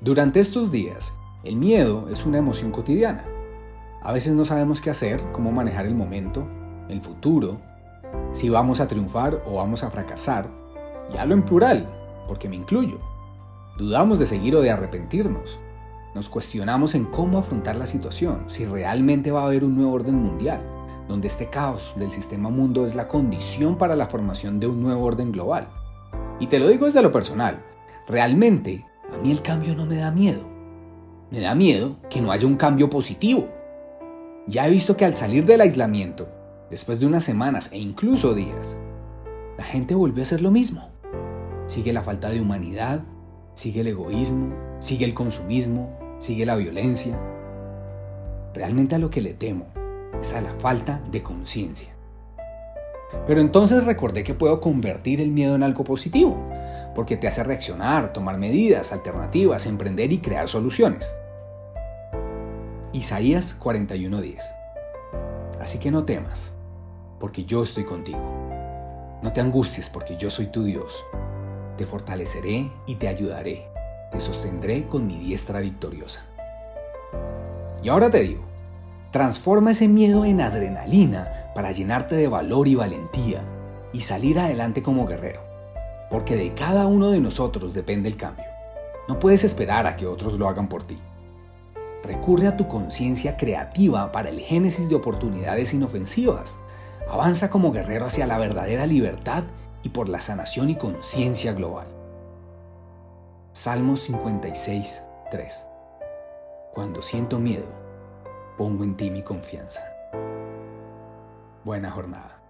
Durante estos días, el miedo es una emoción cotidiana. A veces no sabemos qué hacer, cómo manejar el momento, el futuro, si vamos a triunfar o vamos a fracasar. Y hablo en plural, porque me incluyo. Dudamos de seguir o de arrepentirnos. Nos cuestionamos en cómo afrontar la situación, si realmente va a haber un nuevo orden mundial, donde este caos del sistema mundo es la condición para la formación de un nuevo orden global. Y te lo digo desde lo personal, realmente a mí el cambio no me da miedo. Me da miedo que no haya un cambio positivo. Ya he visto que al salir del aislamiento, después de unas semanas e incluso días, la gente volvió a hacer lo mismo. Sigue la falta de humanidad, sigue el egoísmo, sigue el consumismo, sigue la violencia. Realmente a lo que le temo es a la falta de conciencia. Pero entonces recordé que puedo convertir el miedo en algo positivo, porque te hace reaccionar, tomar medidas, alternativas, emprender y crear soluciones. Isaías 41:10 Así que no temas, porque yo estoy contigo. No te angusties, porque yo soy tu Dios. Te fortaleceré y te ayudaré. Te sostendré con mi diestra victoriosa. Y ahora te digo, transforma ese miedo en adrenalina para llenarte de valor y valentía y salir adelante como guerrero. Porque de cada uno de nosotros depende el cambio. No puedes esperar a que otros lo hagan por ti. Recurre a tu conciencia creativa para el génesis de oportunidades inofensivas. Avanza como guerrero hacia la verdadera libertad y por la sanación y conciencia global. Salmos 56, 3. Cuando siento miedo, pongo en ti mi confianza. Buena jornada.